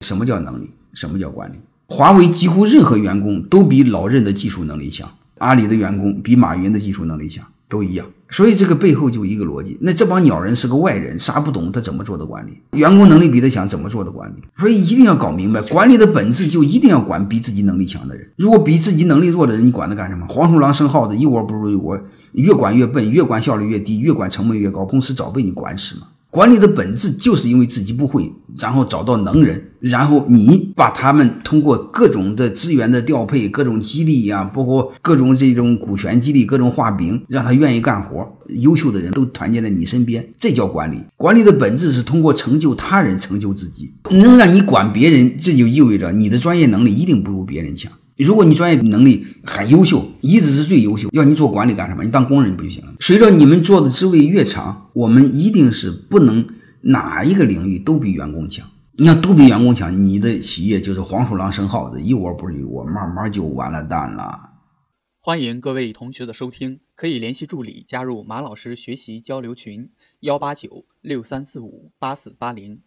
什么叫能力？什么叫管理？华为几乎任何员工都比老任的技术能力强，阿里的员工比马云的技术能力强，都一样。所以这个背后就一个逻辑，那这帮鸟人是个外人，啥不懂，他怎么做的管理？员工能力比他强，怎么做的管理？所以一定要搞明白，管理的本质就一定要管比自己能力强的人。如果比自己能力弱的人，你管他干什么？黄鼠狼生耗子，一窝不如一窝，越管越笨，越管效率越低，越管成本越高，公司早被你管死了。管理的本质就是因为自己不会，然后找到能人，然后你把他们通过各种的资源的调配、各种激励呀，包括各种这种股权激励、各种画饼，让他愿意干活，优秀的人都团结在你身边，这叫管理。管理的本质是通过成就他人，成就自己。能让你管别人，这就意味着你的专业能力一定不如别人强。如果你专业能力很优秀，一直是最优秀，要你做管理干什么？你当工人不就行了？随着你们做的职位越长，我们一定是不能哪一个领域都比员工强。你要都比员工强，你的企业就是黄鼠狼生耗子，一窝不如一窝，慢慢就完了蛋了。欢迎各位同学的收听，可以联系助理加入马老师学习交流群：幺八九六三四五八四八零。